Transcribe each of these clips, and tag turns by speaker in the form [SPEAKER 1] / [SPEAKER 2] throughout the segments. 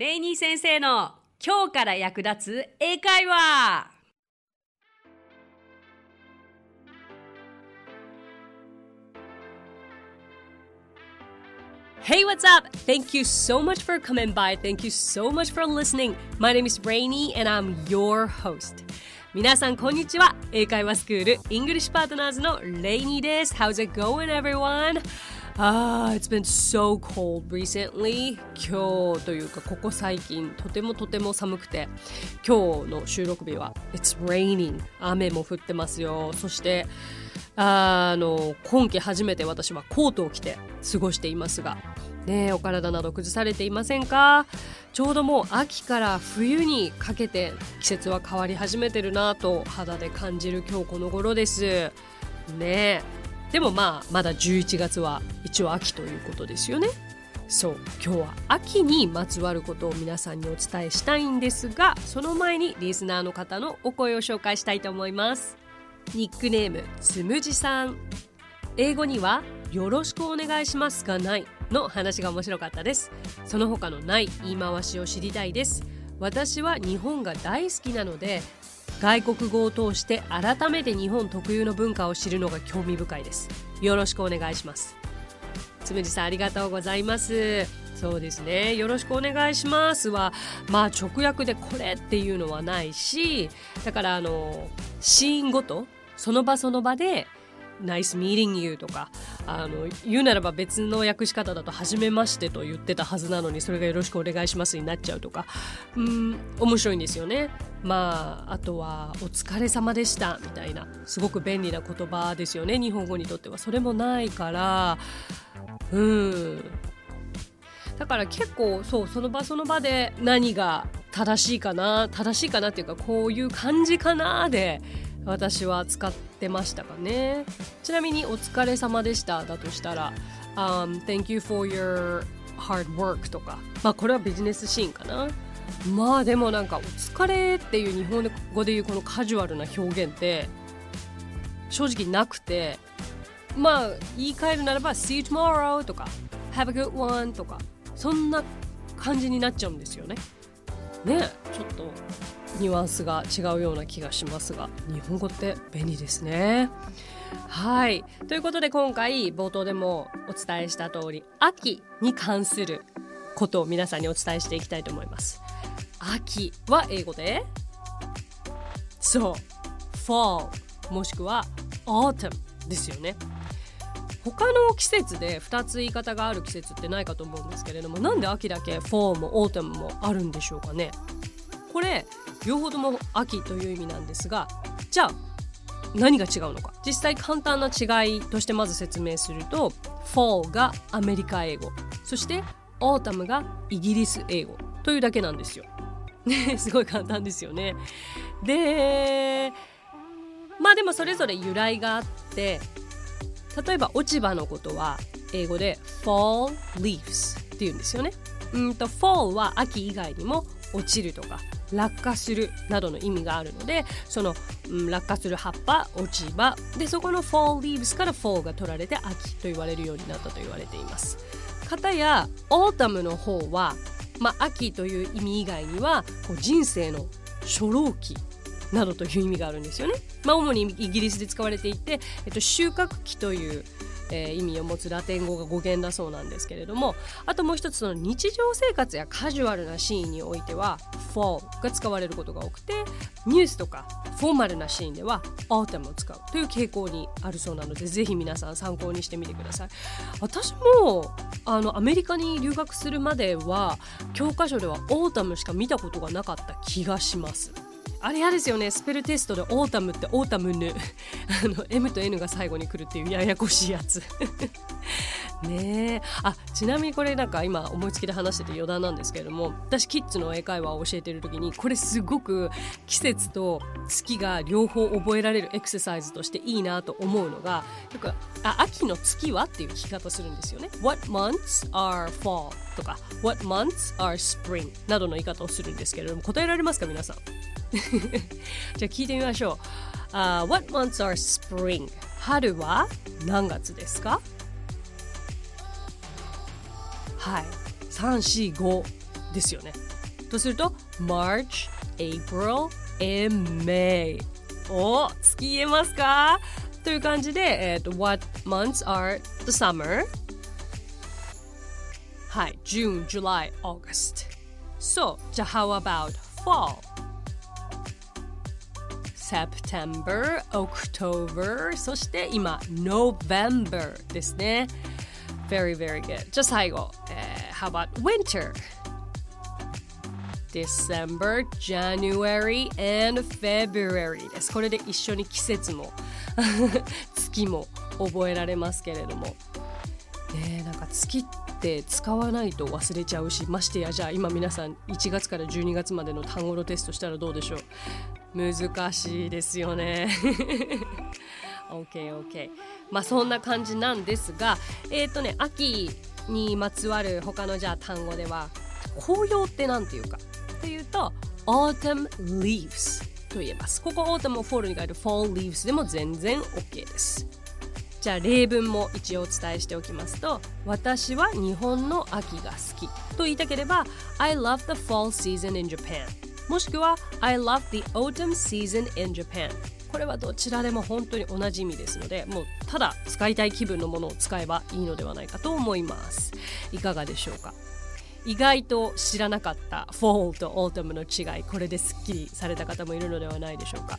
[SPEAKER 1] レイニー先生の今日から役立つ英会話 Hey, what's up? Thank you so much for coming by. Thank you so much for listening. My name is Rainy and I'm your host. 皆さん、こんにちは。英会話スクール、イングリッシュパートナーズのレイニーです。How's it going, everyone? Ah, it's been so cold recently. 今日というかここ最近とてもとても寒くて。今日の収録日は It's raining 雨も降ってますよ。そしてあの今季初めて私はコートを着て過ごしていますが。ねお体など崩されていませんか？ちょうどもう秋から冬にかけて季節は変わり始めてるなと肌で感じる今日この頃です。ねでもまあまだ11月は一応秋ということですよね。そう。今日は秋にまつわることを皆さんにお伝えしたいんですがその前にリスナーの方のお声を紹介したいと思います。ニックネームつむじさん。英語にはよろしくお願いしますがない？の話が面白かったです。その他のない言い回しを知りたいです。私は日本が大好きなので外国語を通して改めて日本特有の文化を知るのが興味深いです。よろしくお願いします。つむじさんありがとうございます。そうですね。よろしくお願いしますはまあ直訳でこれっていうのはないしだからあのシーンごとその場その場でナイスミーリング you とかあの言うならば別の訳し方だと初めましてと言ってたはずなのにそれがよろしくお願いしますになっちゃうとかうん面白いんですよね。まああとはお疲れ様でしたみたいなすごく便利な言葉ですよね。日本語にとってはそれもないからうん。だから結構そうその場その場で何が正しいかな正しいかなっていうかこういう感じかなで私は使ってましたかね。ちなみに「お疲れ様でした」だとしたら「um, Thank you for your hard work」とか。まあこれはビジネスシーンかな。まあでもなんか「お疲れ」っていう日本語で言うこのカジュアルな表現って正直なくて。まあ言い換えるならば「See you tomorrow」とか「Have a good one」とかそんな感じになっちゃうんですよね。ねちょっと。ニュアンスが違うような気がしますが日本語って便利ですね。はいということで今回冒頭でもお伝えした通り秋に関することを皆さんにお伝えしていきたいと思います。秋は英語でそう fall もしくは autumn ですよね。他の季節で2つ言い方がある季節ってないかと思うんですけれどもなんで秋だけ fall も autumn もあるんでしょうかね？これ両方とも秋という意味なんですがじゃあ何が違うのか実際簡単な違いとしてまず説明すると fall がアメリカ英語そして autumn がイギリス英語というだけなんですよ。ねすごい簡単ですよね。でまあでもそれぞれ由来があって例えば落ち葉のことは英語で fall leaves って言うんですよね。うんと fall は秋以外にも落ちるとか落下するなどの意味があるのでその、うん、落下する葉っぱ落ち葉でそこの fall leaves から fall が取られて秋と言われるようになったと言われています。かたや autumn の方は、まあ、秋という意味以外にはこう人生の初老期などという意味があるんですよね。まあ、主にイギリスで使われていて、えっと、収穫期という、えー、意味を持つラテン語が語源だそうなんですけれどもあともう一つその日常生活やカジュアルなシーンにおいては fall が使われることが多くてニュースとかフォーマルなシーンでは autumn を使うという傾向にあるそうなのでぜひ皆さん参考にしてみてください。私もあのアメリカに留学するまでは教科書では autumn しか見たことがなかった気がします。あれ嫌ですよね。スペルテストで autumn ってオータムヌ あの M と N が最後に来るっていうややこしいやつ。ねえあちなみにこれなんか今思いつきで話してて余談なんですけれども私キッズの英会話を教えてる時にこれすごく季節と月が両方覚えられるエクササイズとしていいなと思うのがなんかあ秋の月はっていう聞き方するんですよね What months are fall とか What months are spring などの言い方をするんですけれども答えられますか皆さん？じゃあ聞いてみましょう。Uh, what months are spring? 春は何月ですか？はい。3、4、5。 ですよね。とすると March, April, and May お月言えますかという感じで、えーと、What months are the summer? はい June, July, August そう、じゃあ How about fall? September, October そして今 November ですね Very very good. じゃあ最後、えー、How about winter? December, January and February です。これで一緒に季節も 月も覚えられますけれども。ねなんか月って使わないと忘れちゃうしましてやじゃあ今皆さん1月から12月までの単語のテストしたらどうでしょう？難しいですよね。OKOK まあそんな感じなんですがえっ、ー、とね秋にまつわる他のじゃあ単語では紅葉って何ていうか？というと autumn leaves と言えます。ここ autumn を fall に変える fall leaves でも全然 OK です。じゃあ例文も一応お伝えしておきますと私は日本の秋が好き。と言いたければ I love the fall season in Japan もしくは I love the autumn season in Japan これはどちらでも本当に同じ意味ですのでもうただ使いたい気分のものを使えばいいのではないかと思います。いかがでしょうか？意外と知らなかった Fall と Autumn の違いこれですっきりされた方もいるのではないでしょうか？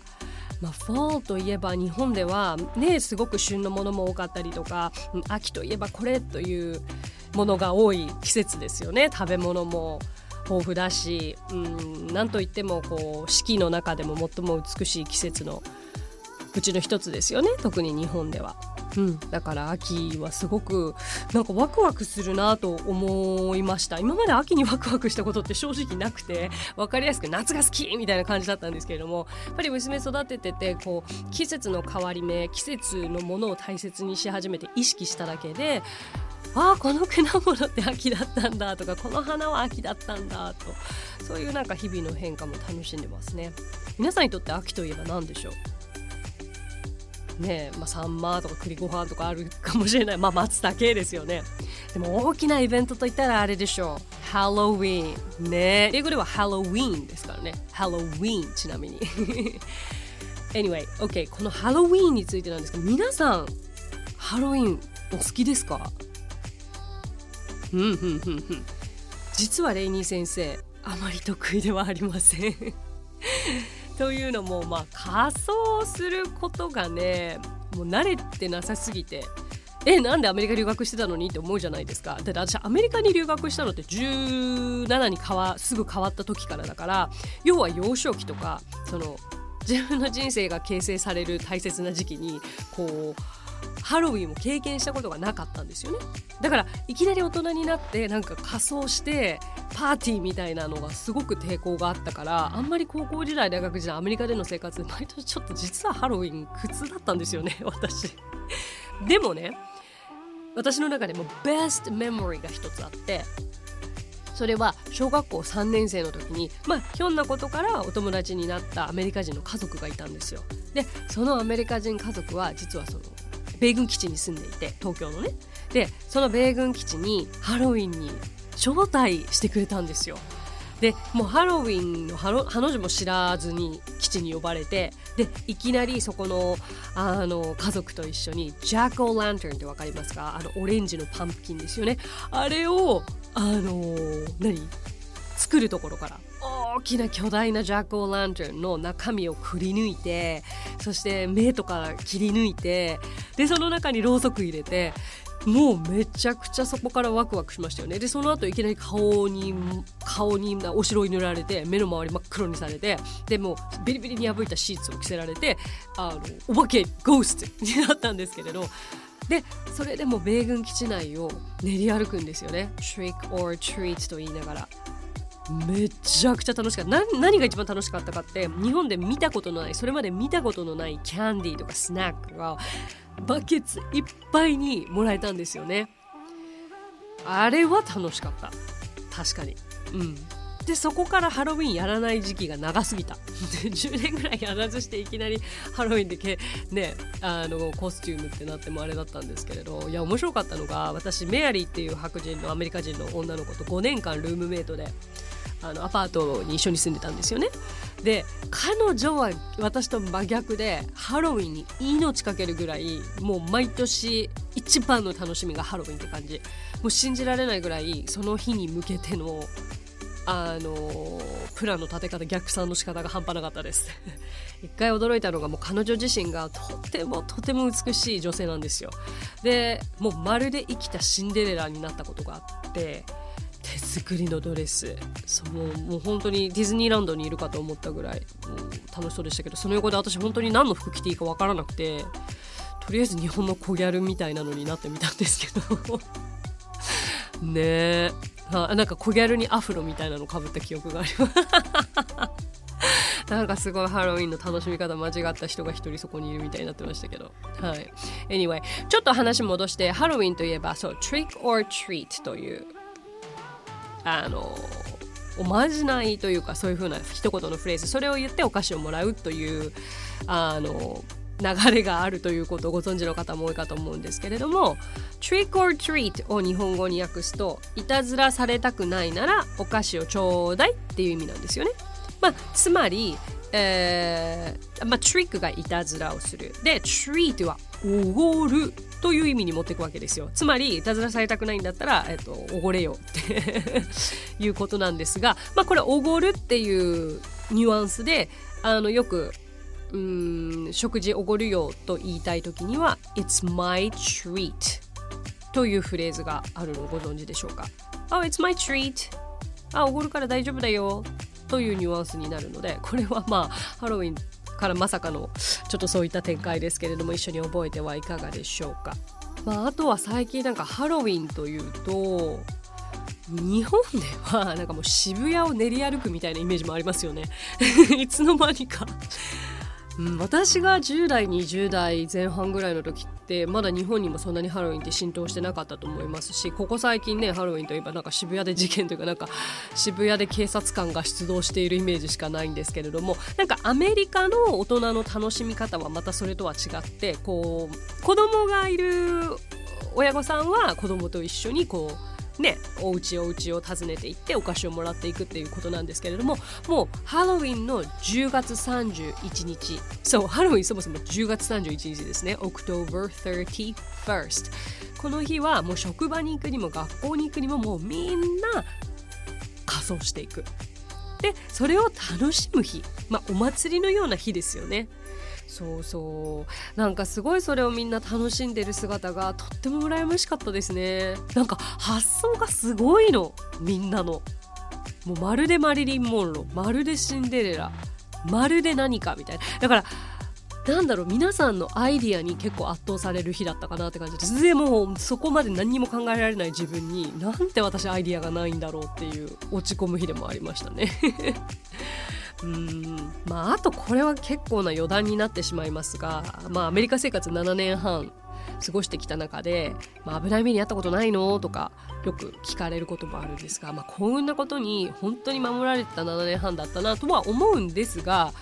[SPEAKER 1] まあ、Fall といえば日本ではねすごく旬のものも多かったりとか秋といえばこれというものが多い季節ですよね。食べ物も豊富だし、うん、なんといってもこう四季の中でも最も美しい季節のうちの一つですよね特に日本では。うん、だから秋はすごくなんかワクワクするなと思いました。今まで秋にワクワクしたことって正直なくて分かりやすく夏が好きみたいな感じだったんですけれどもやっぱり娘育てててこう季節の変わり目季節のものを大切にし始めて意識しただけでああこの果物って秋だったんだとかこの花は秋だったんだとそういうなんか日々の変化も楽しんでますね。皆さんにとって秋といえば何でしょう？ねまあ、サンマとか栗ご飯とかあるかもしれない。まあ松茸ですよね。でも大きなイベントといったらあれでしょう。ハロウィーンね。英語ではハロウィーンですからね。ハロウィーンちなみに。Anyway, OK このハロウィーンについてなんですけど皆さんハロウィーンお好きですか？ふんふんふんふん。実はレイニー先生あまり得意ではありません。というのもまあ仮装することがねもう慣れてなさすぎてえなんでアメリカ留学してたのにって思うじゃないですか。だって私アメリカに留学したのって17に変わすぐ変わった時からだから要は幼少期とかその自分の人生が形成される大切な時期にこうハロウィンを経験したことがなかったんですよね。だからいきなり大人になってなんか仮装してパーティーみたいなのがすごく抵抗があったからあんまり高校時代大学時代アメリカでの生活で毎年ちょっと実はハロウィン苦痛だったんですよね 私。でもね私の中でもベストメモリーが一つあってそれは小学校3年生の時にまあひょんなことからお友達になったアメリカ人の家族がいたんですよ。でそのアメリカ人家族は実はその米軍基地に住んでいて東京のね。でその米軍基地にハロウィンに招待してくれたんですよ。でもうハロウィンのハロハの字も知らずに基地に呼ばれてでいきなりそこのあの家族と一緒にジャック・オー・ランタンって分かりますか？あのオレンジのパンプキンですよね。あれをあの何？作るところから。大きな巨大なジャック・オー・ランタンの中身をくり抜いてそして目とか切り抜いてでその中にろうそく入れてもうめちゃくちゃそこからワクワクしましたよね。でその後いきなり顔に顔にお城を塗られて目の周り真っ黒にされてでもビリビリに破いたシーツを着せられてあのお化けゴースト になったんですけれど。でそれでも米軍基地内を練り歩くんですよね。Trick or treat と言いながら。めちゃくちゃ楽しかった。何が一番楽しかったかって日本で見たことのないそれまで見たことのないキャンディーとかスナックがバケツいっぱいにもらえたんですよね。あれは楽しかった。確かに。うん。でそこからハロウィンやらない時期が長すぎた。10年ぐらいやらずしていきなりハロウィンでけ、ね、あのコスチュームってなってもあれだったんですけれど。いや面白かったのが私メアリーっていう白人のアメリカ人の女の子と5年間ルームメイトであのアパートに一緒に住んでたんですよね。で彼女は私と真逆でハロウィンに命かけるぐらいもう毎年一番の楽しみがハロウィンって感じ。もう信じられないぐらいその日に向けてのあのプランの立て方逆算の仕方が半端なかったです。一回驚いたのがもう彼女自身がとてもとても美しい女性なんですよ。でもうまるで生きたシンデレラになったことがあって手作りのドレス。そうもう本当にディズニーランドにいるかと思ったぐらい楽しそうでしたけどその横で私本当に何の服着ていいか分からなくてとりあえず日本の小ギャルみたいなのになってみたんですけど。ねえ。あなんか小ギャルにアフロみたいなのかぶった記憶があります なんかすごいハロウィンの楽しみ方間違った人が一人そこにいるみたいになってましたけど。はい。Anyway、ちょっと話戻して、ハロウィンといえば、そう、trick or treat という、あの、おまじないというか、そういう風な一言のフレーズ、それを言ってお菓子をもらうという、あの、流れがあるということをご存知の方も多いかと思うんですけれども Trick or Treat を日本語に訳すといたずらされたくないならお菓子をちょうだいっていう意味なんですよね。まあ、つまり、えーまあ、トリックがいたずらをするで Treat はおごるという意味に持っていくわけですよつまりいたずらされたくないんだったら、えっと、おごれよっていうことなんですが、まあ、これおごるっていうニュアンスであのよくうん食事おごるよと言いたい時には It's my treat というフレーズがあるのをご存知でしょうか。Oh, it's my treat あ、おごるから大丈夫だよというニュアンスになるのでこれはまあハロウィンからまさかのちょっとそういった展開ですけれども一緒に覚えてはいかがでしょうか、まあ、あとは最近なんかハロウィンというと日本ではなんかもう渋谷を練り歩くみたいなイメージもありますよね。いつの間にか。うん、私が10代20代前半ぐらいの時ってまだ日本にもそんなにハロウィンって浸透してなかったと思いますしここ最近ねハロウィンといえばなんか渋谷で事件というかなんか渋谷で警察官が出動しているイメージしかないんですけれどもなんかアメリカの大人の楽しみ方はまたそれとは違ってこう子供がいる親御さんは子供と一緒にこうね、お家お家を訪ねていってお菓子をもらっていくっていうことなんですけれどももうハロウィンの10月31日そうハロウィンそもそも10月31日ですね。October 31st この日はもう職場に行くにも学校に行くにももうみんな仮装していく。でそれを楽しむ日。まあお祭りのような日ですよね。そうそう。なんかすごいそれをみんな楽しんでる姿がとっても羨ましかったですね。なんか発想がすごいのみんなの。もうまるでマリリン・モンロー。まるでシンデレラ。まるで何かみたいな。だからなんだろう皆さんのアイディアに結構圧倒される日だったかなって感じ。ですでもうそこまで何にも考えられない自分になんて私アイディアがないんだろうっていう落ち込む日でもありましたね。うんまああとこれは結構な余談になってしまいますが、まあ、アメリカ生活7年半過ごしてきた中で、まあ、危ない目に遭ったことないの？とかよく聞かれることもあるんですが、まあ、幸運なことに本当に守られてた7年半だったなとは思うんですが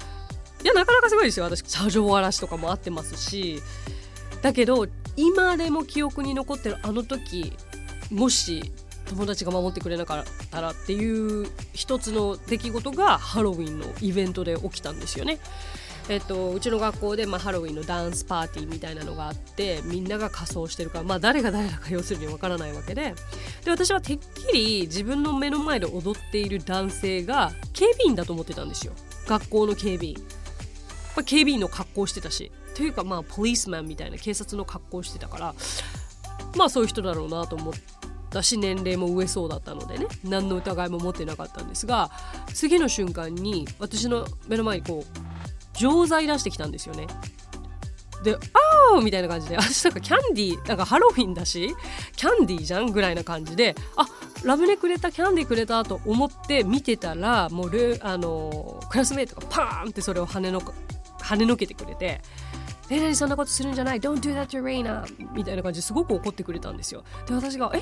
[SPEAKER 1] いやなかなかすごいですよ。私車上荒らしとかもあってますしだけど今でも記憶に残ってるあの時もし友達が守ってくれなかったらっていう一つの出来事がハロウィンのイベントで起きたんですよね。えっと、うちの学校で、まあ、ハロウィンのダンスパーティーみたいなのがあってみんなが仮装してるから、まあ、誰が誰だか要するにわからないわけで。で私はてっきり自分の目の前で踊っている男性が警備員だと思ってたんですよ。学校の警備員、まあ、警備員の格好してたし。というかまあポリスマンみたいな警察の格好してたから。まあそういう人だろうなと思って。だし年齢も上そうだったのでね何の疑いも持ってなかったんですが次の瞬間に私の目の前にこう錠剤出してきたんですよね。で「あー!」みたいな感じで私なんかキャンディーなんかハロウィンだしキャンディーじゃんぐらいな感じであラムネくれたキャンディーくれたと思って見てたらもうルあのクラスメートがパーンってそれを跳ねの跳ねのけてくれて「え何そんなことするんじゃない？Don't do that to Reina」みたいな感じですごく怒ってくれたんですよで私が「え？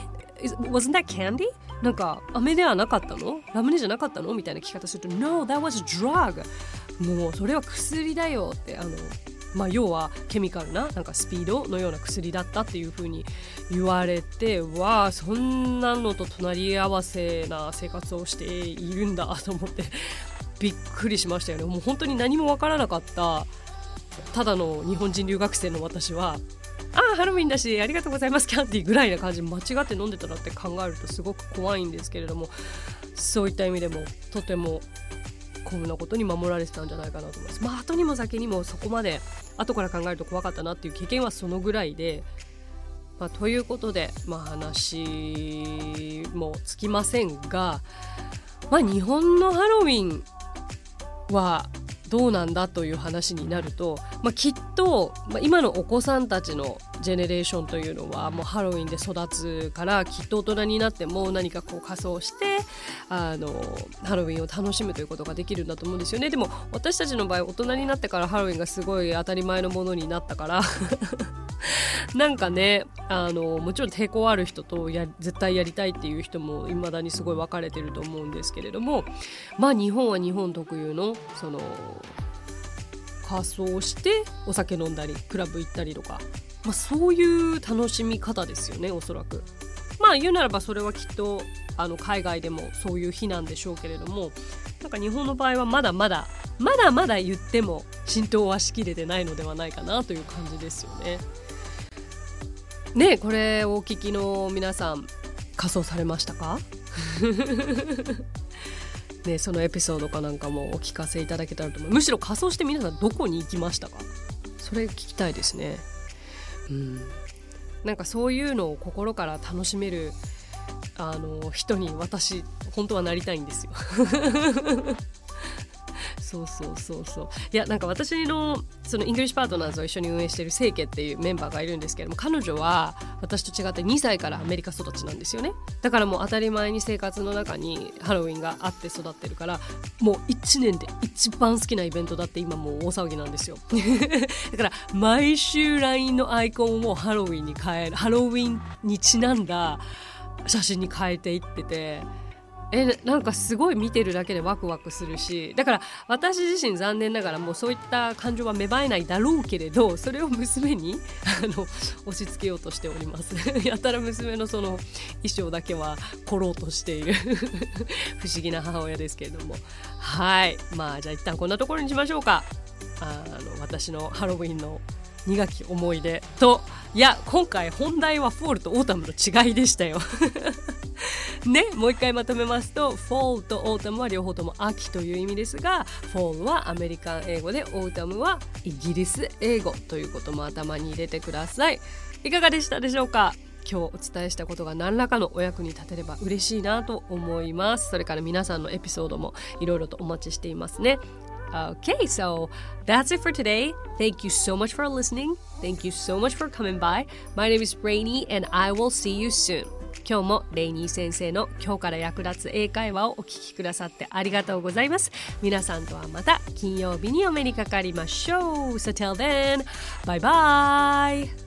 [SPEAKER 1] Wasn't that candy? なんか飴ではなかったの？ラムネじゃなかったの？みたいな聞き方すると No, that was drug. もうそれは薬だよってあのまあ、要はケミカルななんかスピードのような薬だったっていう風に言われてわあそんなのと隣り合わせな生活をしているんだと思ってびっくりしましたよね。もう本当に何もわからなかったただの日本人留学生の私はあハロウィンだしありがとうございますキャンディーぐらいな感じ間違って飲んでたらって考えるとすごく怖いんですけれどもそういった意味でもとてもこんなことに守られてたんじゃないかなと思います。まあ後にも先にもそこまで後から考えると怖かったなっていう経験はそのぐらいで、まあ、ということで、まあ、話もつきませんが、まあ、日本のハロウィンはどうなんだという話になると、まあ、きっと、まあ、今のお子さんたちのジェネレーションというのはもうハロウィンで育つからきっと大人になっても何かこう仮装してあのハロウィンを楽しむということができるんだと思うんですよね。でも私たちの場合大人になってからハロウィンがすごい当たり前のものになったから なんかねあのもちろん抵抗ある人とや絶対やりたいっていう人もいまだにすごい分かれてると思うんですけれどもまあ日本は日本特有のその仮装してお酒飲んだりクラブ行ったりとか、まあ、そういう楽しみ方ですよねおそらく。まあ言うならばそれはきっとあの海外でもそういう日なんでしょうけれどもなんか日本の場合はまだまだまだまだ言っても浸透はしきれてないのではないかなという感じですよね。ねこれお聞きの皆さん仮装されましたか？ね、そのエピソードかなんかもお聞かせいただけたらと思うむしろ仮装して皆さんどこに行きましたか？それ聞きたいですねうん。なんかそういうのを心から楽しめるあの人に私本当はなりたいんですよ。そうそうそうそう。いやなんか私のその English Partners を一緒に運営している清家っていうメンバーがいるんですけども彼女は私と違って2歳からアメリカ育ちなんですよね。だからもう当たり前に生活の中にハロウィンがあって育ってるからもう1年で一番好きなイベントだって今もう大騒ぎなんですよ。だから毎週 LINE のアイコンをハロウィンに変えるハロウィンにちなんだ写真に変えていっててえなんかすごい見てるだけでワクワクするしだから私自身残念ながらもうそういった感情は芽生えないだろうけれどそれを娘にあの押し付けようとしております。やたら娘のその衣装だけは凝ろうとしている。不思議な母親ですけれども。はい。まあじゃあ一旦こんなところにしましょうか。あの私のハロウィンの苦き思い出といや今回本題は fall と autumn の違いでしたよ。ねもう一回まとめますと Fall と Autumn は両方とも秋という意味ですが Fall はアメリカン英語で Autumn はイギリス英語ということも頭に入れてくださいいかがでしたでしょうか？今日お伝えしたことが何らかのお役に立てれば嬉しいなと思いますそれから皆さんのエピソードもいろいろとお待ちしていますね Okay, so that's it for today. Thank you so much for listening. Thank you so much for coming by. My name is Rainy and I will see you soon. 今日もレイニー先生の今日から役立つ英会話をお聞きくださってありがとうございます。皆さんとはまた金曜日にお目にかかりましょう。So till then, bye bye!